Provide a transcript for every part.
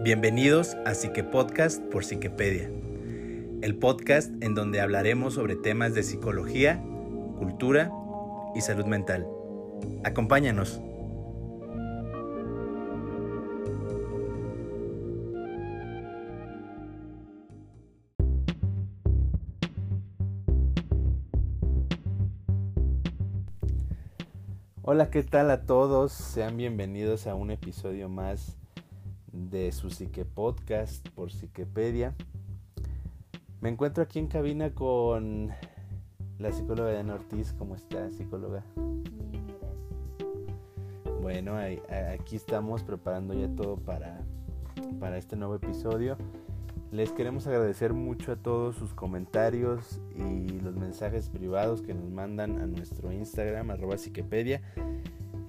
Bienvenidos a Psique Podcast por Psiquepedia, el podcast en donde hablaremos sobre temas de psicología, cultura y salud mental. Acompáñanos. Hola, ¿qué tal a todos? Sean bienvenidos a un episodio más de su Psique Podcast por Psiquepedia. Me encuentro aquí en cabina con la psicóloga Diana Ortiz. ¿Cómo está, psicóloga? Bueno, aquí estamos preparando ya todo para, para este nuevo episodio. Les queremos agradecer mucho a todos sus comentarios y los mensajes privados que nos mandan a nuestro Instagram, arroba psiquepedia.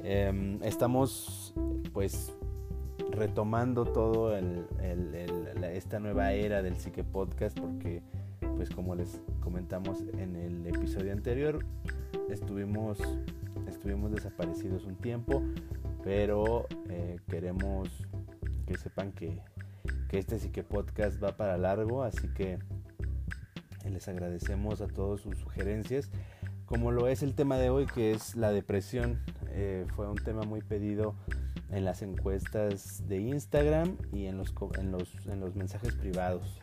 Em, estamos pues retomando todo esta nueva era del psique podcast porque pues como les comentamos en el episodio anterior estuvimos estuvimos desaparecidos un tiempo pero eh, queremos que sepan que que este sí que podcast va para largo, así que les agradecemos a todos sus sugerencias, como lo es el tema de hoy, que es la depresión. Eh, fue un tema muy pedido en las encuestas de Instagram y en los, en los, en los mensajes privados.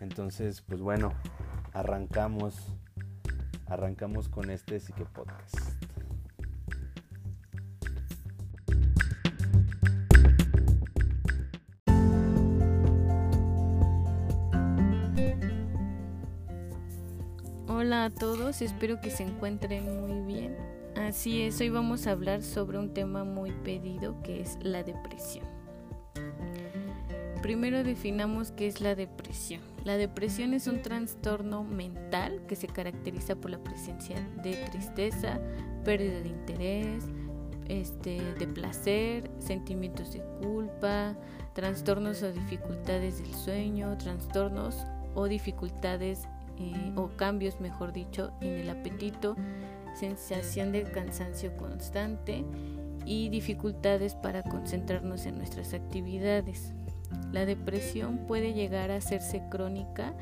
Entonces, pues bueno, arrancamos, arrancamos con este sí que podcast. Hola a todos, espero que se encuentren muy bien. Así es, hoy vamos a hablar sobre un tema muy pedido que es la depresión. Primero definamos qué es la depresión. La depresión es un trastorno mental que se caracteriza por la presencia de tristeza, pérdida de interés, este, de placer, sentimientos de culpa, trastornos o dificultades del sueño, trastornos o dificultades eh, o cambios, mejor dicho, en el apetito, sensación de cansancio constante y dificultades para concentrarnos en nuestras actividades. La depresión puede llegar a hacerse crónica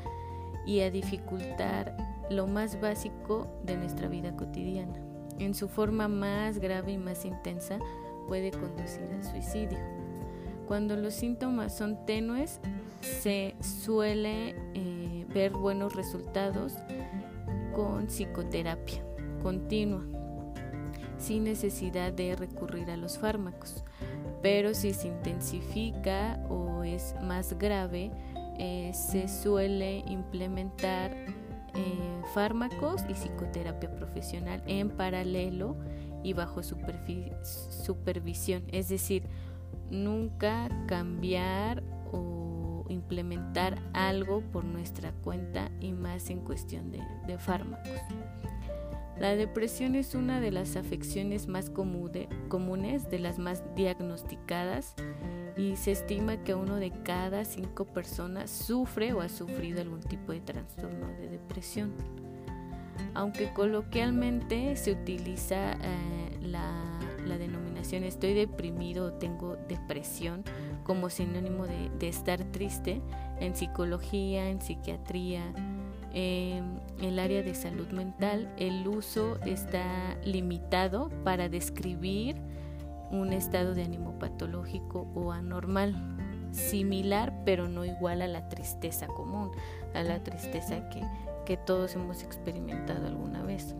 y a dificultar lo más básico de nuestra vida cotidiana. En su forma más grave y más intensa puede conducir al suicidio. Cuando los síntomas son tenues, se suele eh, ver buenos resultados con psicoterapia continua, sin necesidad de recurrir a los fármacos. Pero si se intensifica o es más grave, eh, se suele implementar eh, fármacos y psicoterapia profesional en paralelo y bajo supervisión. Es decir, nunca cambiar implementar algo por nuestra cuenta y más en cuestión de, fármacos. La depresión es una de las afecciones más comunes, de las más diagnosticadas y se estima que uno de cada cinco personas sufre o ha sufrido algún tipo de trastorno de depresión. Aunque coloquialmente se utiliza eh, la, la denominación estoy deprimido o tengo depresión como sinónimo de, estar triste en psicología, en psiquiatría, en el área de salud mental, el uso está limitado para describir un estado de ánimo patológico o anormal, similar pero no igual a la tristeza común, a la tristeza que, que todos hemos experimentado alguna vez.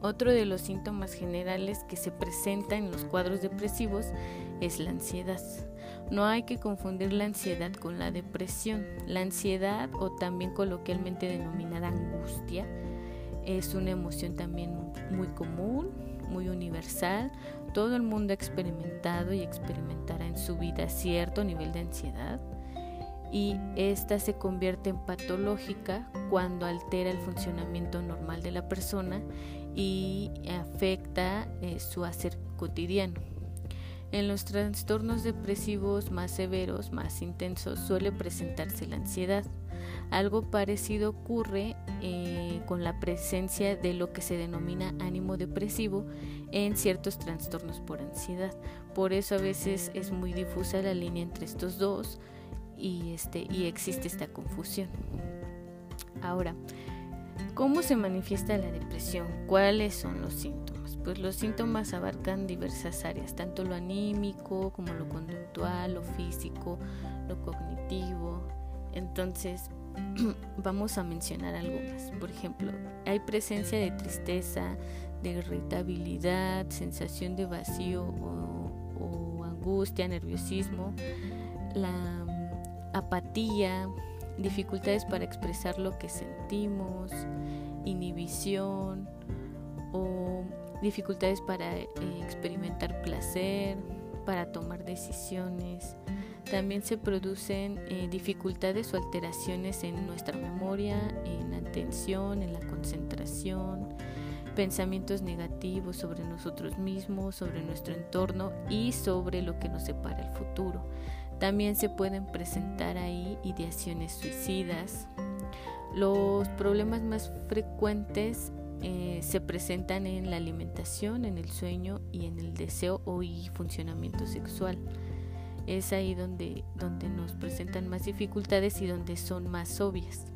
Otro de los síntomas generales que se presenta en los cuadros depresivos es la ansiedad. No hay que confundir la ansiedad con la depresión. La ansiedad, o también coloquialmente denominada angustia, es una emoción también muy común, muy universal. Todo el mundo ha experimentado y experimentará en su vida cierto nivel de ansiedad y esta se convierte en patológica cuando altera el funcionamiento normal de la persona y afecta eh, su hacer cotidiano. En los trastornos depresivos más severos, más intensos, suele presentarse la ansiedad. Algo parecido ocurre eh, con la presencia de lo que se denomina ánimo depresivo en ciertos trastornos por ansiedad. Por eso a veces es muy difusa la línea entre estos dos y, este, y existe esta confusión. Ahora, ¿cómo se manifiesta la depresión? ¿Cuáles son los síntomas? Pues los síntomas abarcan diversas áreas, tanto lo anímico como lo conductual, lo físico, lo cognitivo. Entonces, vamos a mencionar algunas. Por ejemplo, hay presencia de tristeza, de irritabilidad, sensación de vacío o, angustia, nerviosismo, la mm, apatía, dificultades para expresar lo que sentimos, inhibición o dificultades para eh, experimentar placer, para tomar decisiones. También se producen eh, dificultades o alteraciones en nuestra memoria, en la atención, en la concentración, pensamientos negativos sobre nosotros mismos, sobre nuestro entorno y sobre lo que nos separa el futuro. También se pueden presentar ahí ideaciones suicidas. Los problemas más frecuentes eh, se presentan en la alimentación, en el sueño y en el deseo o y funcionamiento sexual. Es ahí donde, donde nos presentan más dificultades y donde son más obvias.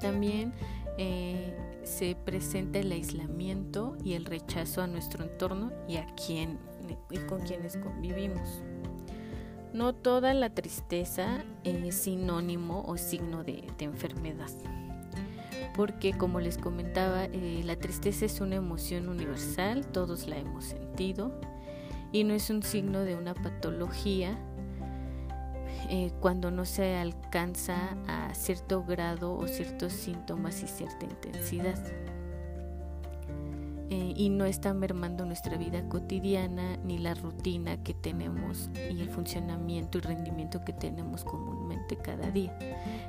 También eh, se presenta el aislamiento y el rechazo a nuestro entorno y a quien y con quienes convivimos. No toda la tristeza es sinónimo o signo de, enfermedad, porque como les comentaba, eh, la tristeza es una emoción universal, todos la hemos sentido, y no es un signo de una patología eh, cuando no se alcanza a cierto grado o ciertos síntomas y cierta intensidad. Eh, y no está mermando nuestra vida cotidiana ni la rutina que tenemos y el funcionamiento y rendimiento que tenemos comúnmente cada día.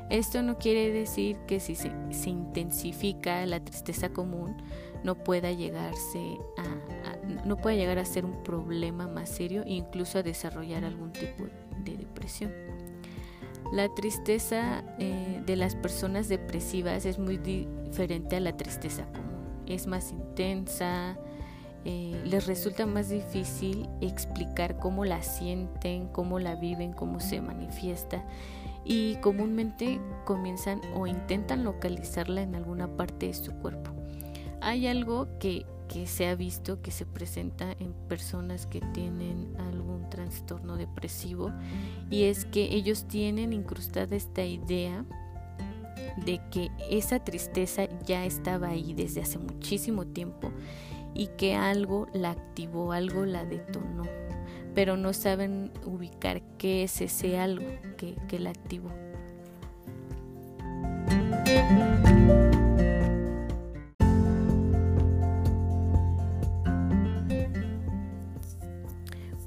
Esto no quiere decir que si se, intensifica la tristeza común no pueda llegarse a, no pueda llegar a ser un problema más serio e incluso a desarrollar algún tipo de depresión. La tristeza eh, de las personas depresivas es muy diferente a la tristeza común. Es más intensa, eh, les resulta más difícil explicar cómo la sienten, cómo la viven, cómo se manifiesta y comúnmente comienzan o intentan localizarla en alguna parte de su cuerpo. Hay algo que que se ha visto que se presenta en personas que tienen algún trastorno depresivo y es que ellos tienen incrustada esta idea de que esa tristeza ya estaba ahí desde hace muchísimo tiempo y que algo la activó, algo la detonó, pero no saben ubicar qué es ese algo que, que la activó.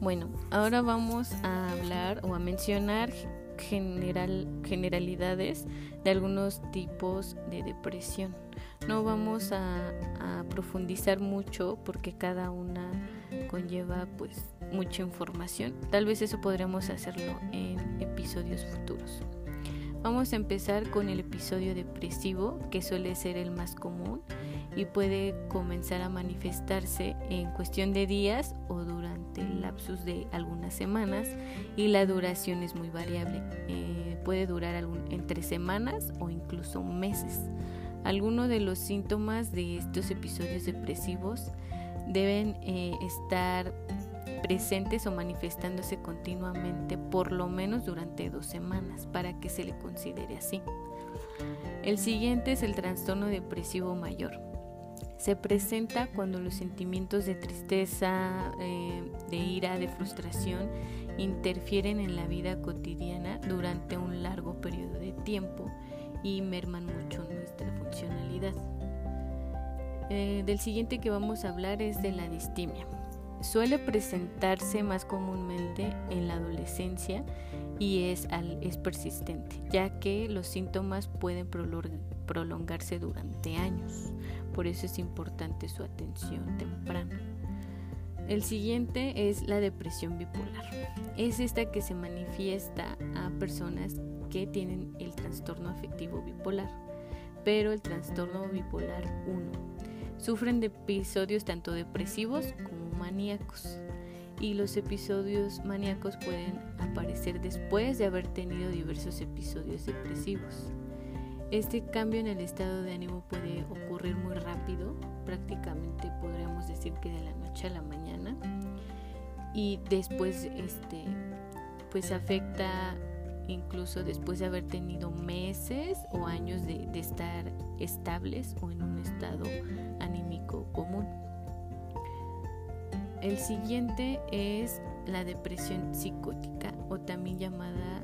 Bueno, ahora vamos a hablar o a mencionar general, generalidades de algunos tipos de depresión. No vamos a, profundizar mucho porque cada una conlleva pues mucha información. Tal vez eso podremos hacerlo en episodios futuros. Vamos a empezar con el episodio depresivo, que suele ser el más común y puede comenzar a manifestarse en cuestión de días o durante el lapsus de algunas semanas y la duración es muy variable. Eh, puede durar entre semanas o incluso meses. Algunos de los síntomas de estos episodios depresivos deben eh, estar presentes o manifestándose continuamente por lo menos durante dos semanas para que se le considere así. El siguiente es el trastorno depresivo mayor. Se presenta cuando los sentimientos de tristeza, eh, de ira, de frustración interfieren en la vida cotidiana durante un largo periodo de tiempo y merman mucho nuestra funcionalidad. Eh, del siguiente que vamos a hablar es de la distimia. Suele presentarse más comúnmente en la adolescencia y es, es persistente, ya que los síntomas pueden prolongarse durante años. Por eso es importante su atención temprana. El siguiente es la depresión bipolar. Es esta que se manifiesta a personas que tienen el trastorno afectivo bipolar, pero el trastorno bipolar 1. Sufren de episodios tanto depresivos como maníacos. y los episodios maníacos pueden aparecer después de haber tenido diversos episodios depresivos. Este cambio en el estado de ánimo puede ocurrir muy rápido, prácticamente podríamos decir que de la noche a la mañana y después este pues afecta incluso después de haber tenido meses o años de, de estar estables o en un estado anímico común. El siguiente es la depresión psicótica o también llamada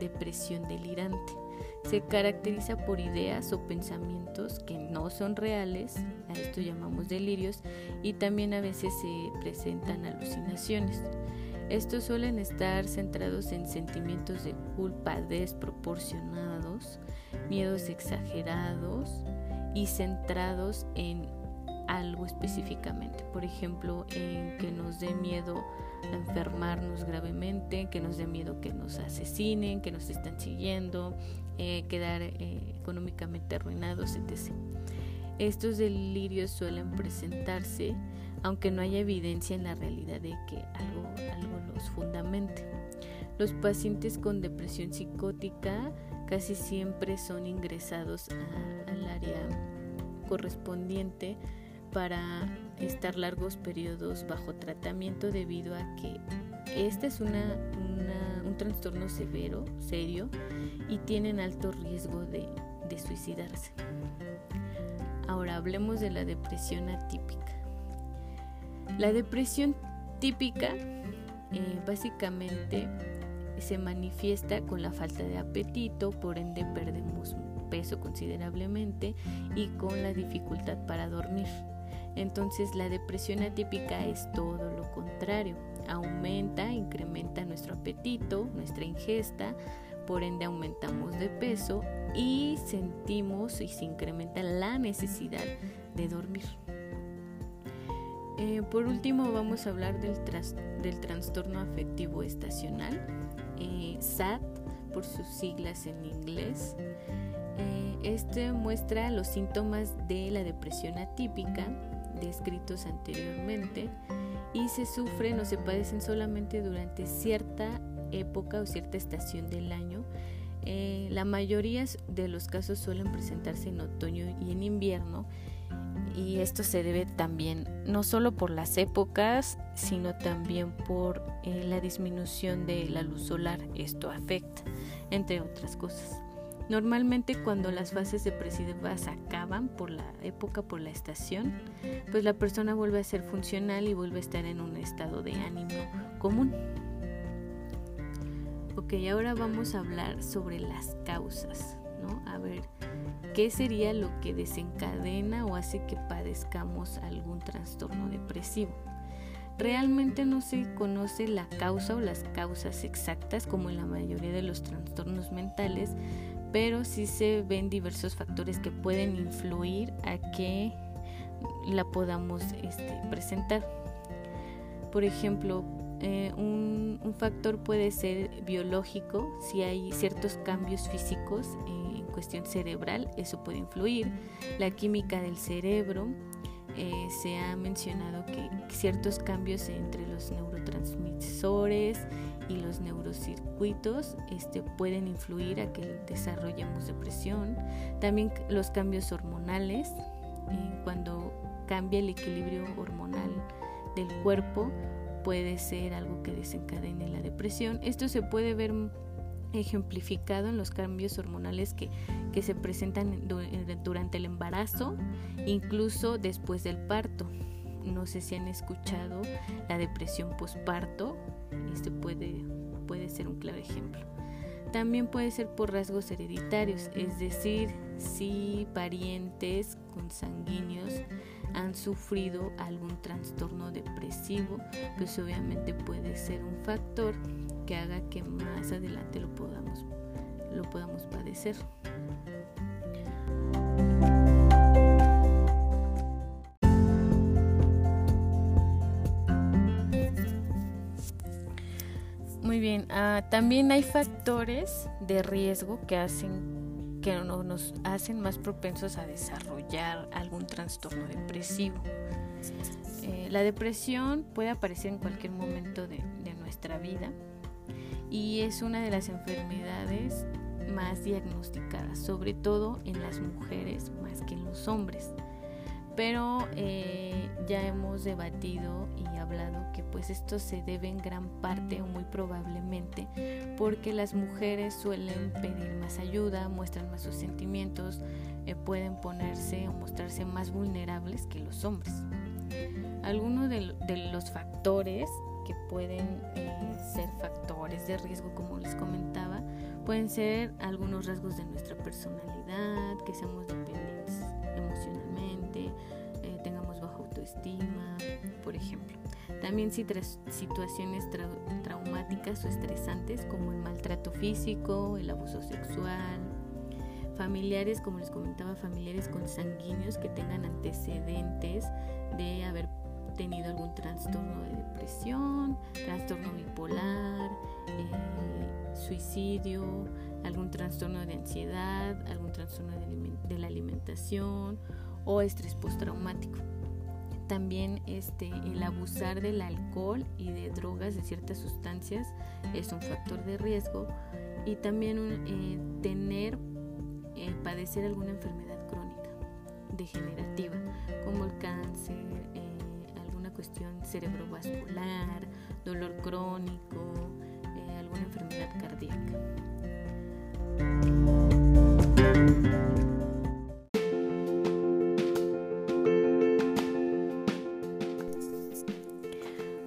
depresión delirante. Se caracteriza por ideas o pensamientos que no son reales, a esto llamamos delirios, y también a veces se presentan alucinaciones. Estos suelen estar centrados en sentimientos de culpa desproporcionados, miedos exagerados y centrados en algo específicamente. Por ejemplo, en que nos dé miedo enfermarnos gravemente, que nos dé miedo que nos asesinen, que nos están siguiendo, eh, quedar eh, económicamente arruinados, etc. Estos delirios suelen presentarse aunque no haya evidencia en la realidad de que algo, algo los fundamente. Los pacientes con depresión psicótica casi siempre son ingresados al área correspondiente para estar largos periodos bajo tratamiento debido a que este es una, un trastorno severo, serio, y tienen alto riesgo de, suicidarse. Ahora hablemos de la depresión atípica. La depresión típica eh, básicamente se manifiesta con la falta de apetito, por ende perdemos peso considerablemente y con la dificultad para dormir. Entonces la depresión atípica es todo lo contrario. Aumenta, incrementa nuestro apetito, nuestra ingesta, por ende aumentamos de peso y sentimos y se incrementa la necesidad de dormir. Eh, por último vamos a hablar del, trastorno afectivo estacional, eh, SAT por sus siglas en inglés. Eh, este muestra los síntomas de la depresión atípica descritos anteriormente y se sufren o se padecen solamente durante cierta época o cierta estación del año. Eh, la mayoría de los casos suelen presentarse en otoño y en invierno y esto se debe también no solo por las épocas, sino también por eh, la disminución de la luz solar. Esto afecta, entre otras cosas. Normalmente cuando las fases depresivas acaban por la época, por la estación, pues la persona vuelve a ser funcional y vuelve a estar en un estado de ánimo común. Ok, ahora vamos a hablar sobre las causas, ¿no? A ver, ¿qué sería lo que desencadena o hace que padezcamos algún trastorno depresivo? Realmente no se conoce la causa o las causas exactas como en la mayoría de los trastornos mentales, pero sí se ven diversos factores que pueden influir a que la podamos este, presentar. Por ejemplo, eh, un, un, factor puede ser biológico, si hay ciertos cambios físicos en cuestión cerebral, eso puede influir. La química del cerebro, eh, se ha mencionado que ciertos cambios entre los neurotransmisores y los neurocircuitos este, pueden influir a que desarrollemos depresión. También los cambios hormonales, eh, cuando cambia el equilibrio hormonal del cuerpo, puede ser algo que desencadene la depresión. Esto se puede ver ejemplificado en los cambios hormonales que, que se presentan durante el embarazo, incluso después del parto. No sé si han escuchado la depresión posparto, este puede, puede ser un claro ejemplo. También puede ser por rasgos hereditarios, es decir, si parientes consanguíneos han sufrido algún trastorno depresivo, pues obviamente puede ser un factor que haga que más adelante lo podamos, lo podamos padecer. Muy bien, ah, también hay factores de riesgo que hacen que nos hacen más propensos a desarrollar algún trastorno depresivo. Eh, la depresión puede aparecer en cualquier momento de nuestra vida y es una de las enfermedades más diagnosticadas, sobre todo en las mujeres más que en los hombres. Pero eh, ya hemos debatido y hablado que pues esto se debe en gran parte o muy probablemente porque las mujeres suelen pedir más ayuda, muestran más sus sentimientos, eh, pueden ponerse o mostrarse más vulnerables que los hombres. Algunos de, los factores que pueden eh, ser factores de riesgo, como les comentaba, pueden ser algunos rasgos de nuestra personalidad, que seamos dependientes emocionalmente, eh, tengamos baja autoestima, por ejemplo. También situaciones traumáticas o estresantes como el maltrato físico, el abuso sexual, familiares, como les comentaba, familiares consanguíneos que tengan antecedentes de haber tenido algún trastorno de depresión, trastorno bipolar, eh, suicidio, algún trastorno de ansiedad, algún trastorno de, la alimentación o estrés postraumático. También este, el abusar del alcohol y de drogas, de ciertas sustancias, es un factor de riesgo. Y también eh, tener eh, padecer alguna enfermedad crónica degenerativa, como el cáncer, eh, cuestión cerebrovascular, dolor crónico, eh, alguna enfermedad cardíaca.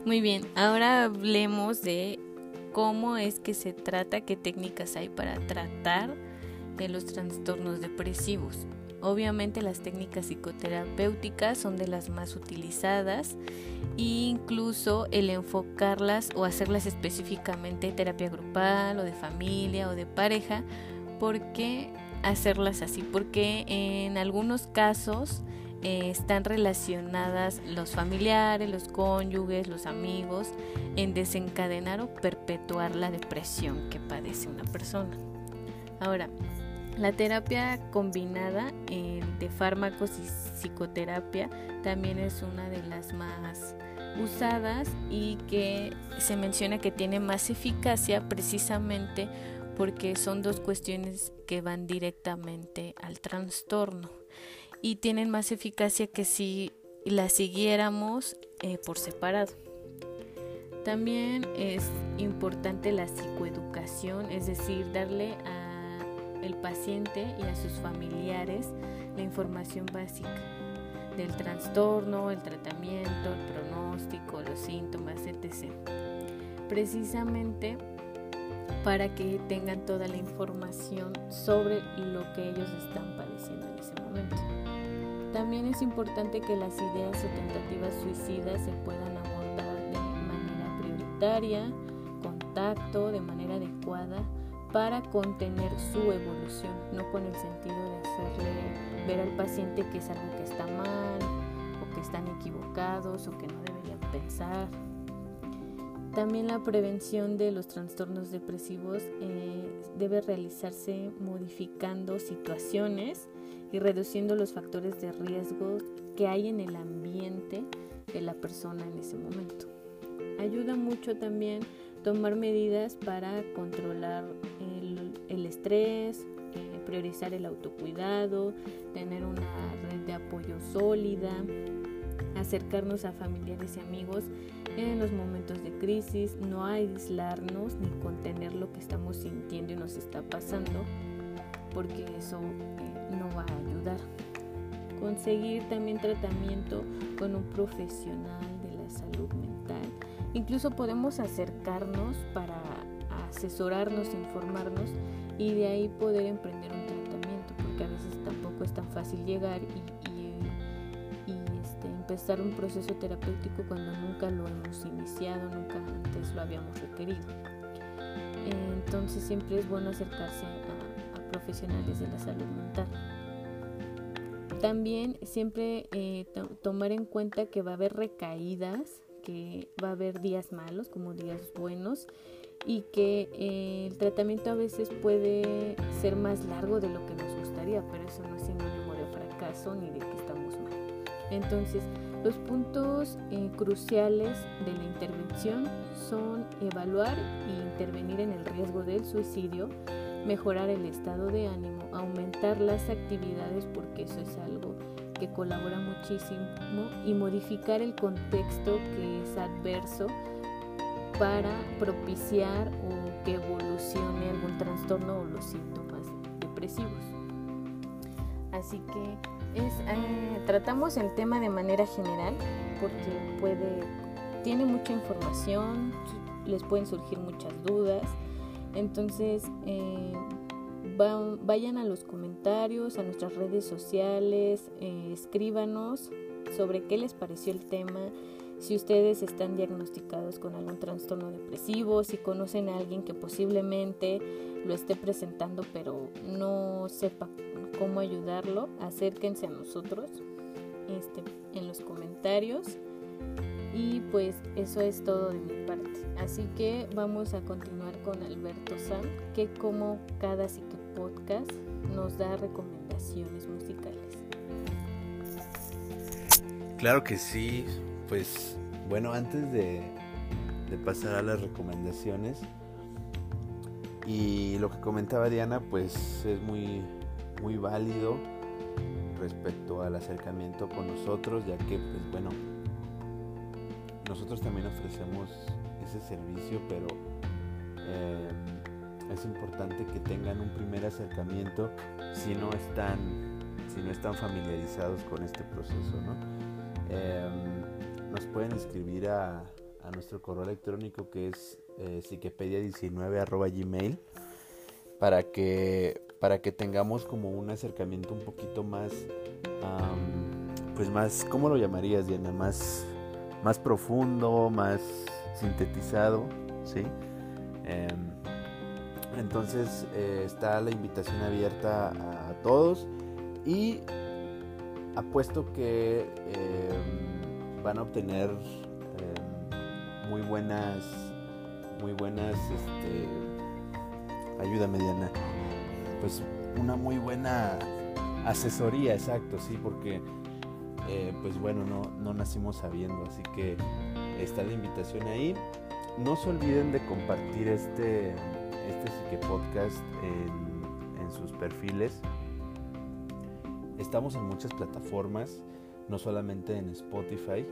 Muy bien, ahora hablemos de cómo es que se trata, qué técnicas hay para tratar de los trastornos depresivos. Obviamente las técnicas psicoterapéuticas son de las más utilizadas e incluso el enfocarlas o hacerlas específicamente terapia grupal o de familia o de pareja, ¿por qué hacerlas así? Porque en algunos casos eh, están relacionadas los familiares, los cónyuges, los amigos en desencadenar o perpetuar la depresión que padece una persona. Ahora, la terapia combinada eh, de fármacos y psicoterapia también es una de las más usadas y que se menciona que tiene más eficacia precisamente porque son dos cuestiones que van directamente al trastorno y tienen más eficacia que si la siguiéramos eh, por separado. También es importante la psicoeducación, es decir, darle a el paciente y a sus familiares la información básica del trastorno, el tratamiento, el pronóstico, los síntomas, etc. Precisamente para que tengan toda la información sobre lo que ellos están padeciendo en ese momento. También es importante que las ideas o tentativas suicidas se puedan abordar de manera prioritaria, contacto, de manera adecuada, para contener su evolución, no con el sentido de hacerle ver al paciente que es algo que está mal o que están equivocados o que no deberían pensar. También la prevención de los trastornos depresivos eh, debe realizarse modificando situaciones y reduciendo los factores de riesgo que hay en el ambiente de la persona en ese momento. Ayuda mucho también tomar medidas para controlar el, estrés, eh, priorizar el autocuidado, tener una red de apoyo sólida, acercarnos a familiares y amigos en los momentos de crisis, no aislarnos ni contener lo que estamos sintiendo y nos está pasando, porque eso eh, no va a ayudar. Conseguir también tratamiento con un profesional de la salud mental Incluso podemos acercarnos para asesorarnos, informarnos y de ahí poder emprender un tratamiento, porque a veces tampoco es tan fácil llegar y, este, empezar un proceso terapéutico cuando nunca lo hemos iniciado, nunca antes lo habíamos requerido. Entonces siempre es bueno acercarse a, profesionales de la salud mental. También siempre eh, tomar en cuenta que va a haber recaídas que va a haber días malos como días buenos y que eh, el tratamiento a veces puede ser más largo de lo que nos gustaría, pero eso no es sinónimo de fracaso ni de que estamos mal. Entonces, Los puntos eh, cruciales de la intervención son evaluar e intervenir en el riesgo del suicidio, mejorar el estado de ánimo, aumentar las actividades porque eso es algo que colabora muchísimo y modificar el contexto que es adverso para propiciar o que evolucione algún trastorno o los síntomas depresivos. Así que eh, tratamos el tema de manera general porque puede, tiene mucha información, les pueden surgir muchas dudas. Entonces, eh, vayan a los comentarios, a nuestras redes sociales, eh, escríbanos sobre qué les pareció el tema, si ustedes están diagnosticados con algún trastorno depresivo, si conocen a alguien que posiblemente lo esté presentando pero no sepa cómo ayudarlo, acérquense a nosotros este, en los comentarios. Y pues eso es todo de mi parte. Así que vamos a continuar con Alberto Sam, que como cada psique podcast nos da recomendaciones musicales. Claro que sí, pues bueno, antes de, pasar a las recomendaciones, y lo que comentaba Diana, pues es muy, muy válido respecto al acercamiento con nosotros, ya que, pues bueno, nosotros también ofrecemos ese servicio, pero eh, es importante que tengan un primer acercamiento si no están, si no están familiarizados con este proceso, ¿no? Em, nos pueden escribir a, a, nuestro correo electrónico que es eh, psiquepedia19 gmail para que para que tengamos como un acercamiento un poquito más pues más cómo lo llamarías Diana más más profundo más sintetizado sí em, entonces eh, está la invitación abierta a todos y apuesto que em, van a obtener em, muy buenas, muy buenas, este, ayúdame Diana, pues una muy buena asesoría, exacto, sí, porque eh, pues bueno, no, no nacimos sabiendo, así que está la invitación ahí. No se olviden de compartir este, este Psique Podcast en, sus perfiles. Estamos en muchas plataformas, no solamente en Spotify,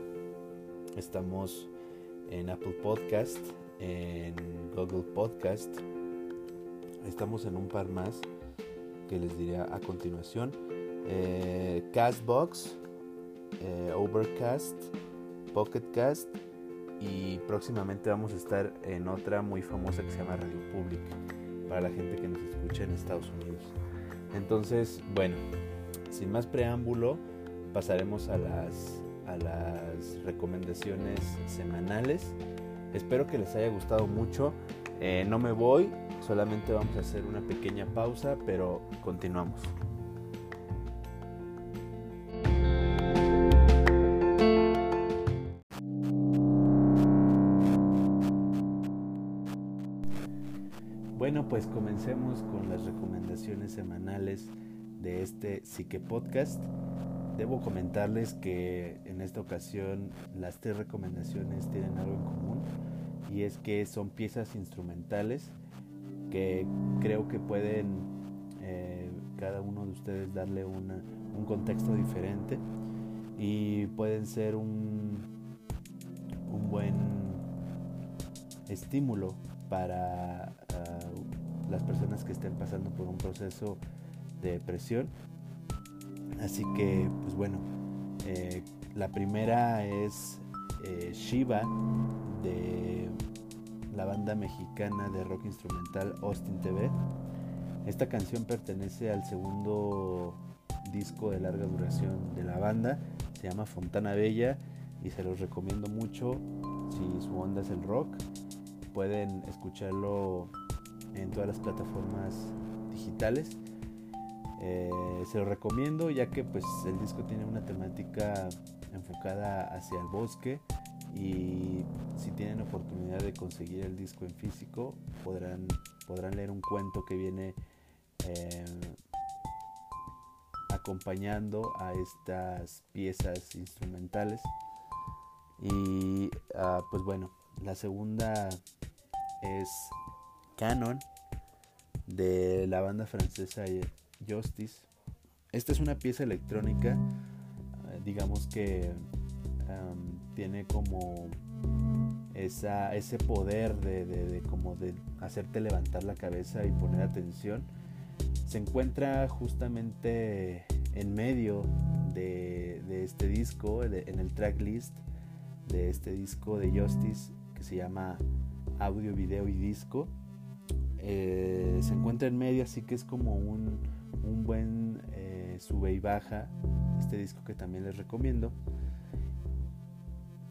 estamos en Apple Podcast, en Google Podcast, estamos en un par más que les diré a continuación. Eh, Castbox, eh, Overcast, Pocketcast y próximamente vamos a estar en otra muy famosa que se llama Radio Public para la gente que nos escucha en Estados Unidos. Entonces, bueno, sin más preámbulo, pasaremos a las, a las recomendaciones semanales. Espero que les haya gustado mucho. Eh, no me voy, solamente vamos a hacer una pequeña pausa, pero continuamos. Comencemos con las recomendaciones semanales de este Psique Podcast. Debo comentarles que en esta ocasión las tres recomendaciones tienen algo en común y es que son piezas instrumentales que creo que pueden eh, cada uno de ustedes darle un contexto diferente y pueden ser un, un buen estímulo para las personas que estén pasando por un proceso de depresión. Así que, pues bueno, eh, la primera es eh, Shiva de la banda mexicana de rock instrumental Austin TV. Esta canción pertenece al segundo disco de larga duración de la banda, se llama Fontana Bella y se los recomiendo mucho si su onda es el rock. Pueden escucharlo en todas las plataformas digitales. Eh, se lo recomiendo ya que pues el disco tiene una temática enfocada hacia el bosque y si tienen oportunidad de conseguir el disco en físico podrán, podrán leer un cuento que viene a acompañando a estas piezas instrumentales. Y ah, pues bueno, la segunda es Canon de la banda francesa Justice. Esta es una pieza electrónica, eh, digamos que tiene como esa, ese poder de, como de hacerte levantar la cabeza y poner atención. Se encuentra justamente en medio de, este disco, en el tracklist de este disco de Justice que se llama Audio, Video y Disco. Eh, se encuentra en medio, así que es como un, un buen eh, sube y baja. Este disco que también les recomiendo.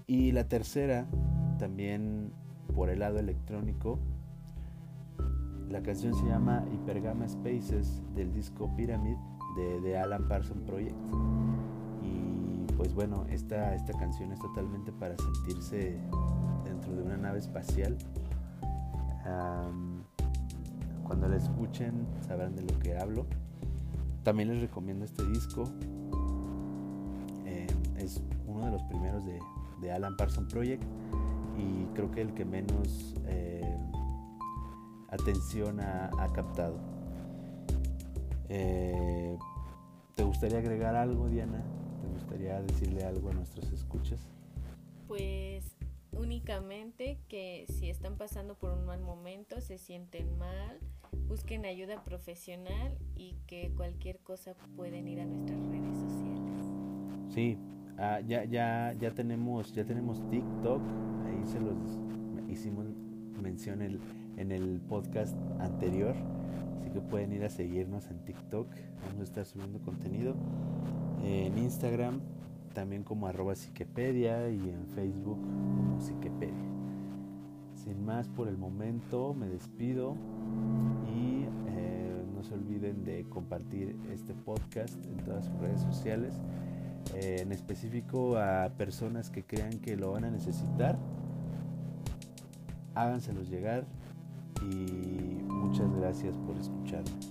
Y la tercera, también por el lado electrónico, la canción se llama Hypergama Spaces del disco Pyramid de, Alan Parsons Project. Y pues bueno, esta, esta canción es totalmente para sentirse dentro de una nave espacial. Cuando la escuchen sabrán de lo que hablo. También les recomiendo este disco. Eh, es uno de los primeros de, de Alan Parsons Project y creo que el que menos eh, atención ha, captado. Eh, ¿Te gustaría agregar algo, Diana? ¿Te gustaría decirle algo a nuestros escuchas? Pues únicamente que si están pasando por un mal momento, se sienten mal, busquen ayuda profesional y que cualquier cosa pueden ir a nuestras redes sociales. Sí, Ah, ya, ya, ya tenemos, ya tenemos TikTok, ahí se los hicimos mención en el podcast anterior, así que pueden ir a seguirnos en TikTok, vamos a estar subiendo contenido, en Instagram también como arroba psiquepedia y en Facebook como psiquepedia. Sin más por el momento, me despido olviden de compartir este podcast en todas sus redes sociales. Eh, en específico a personas que crean que lo van a necesitar, háganselos llegar y muchas gracias por escucharme.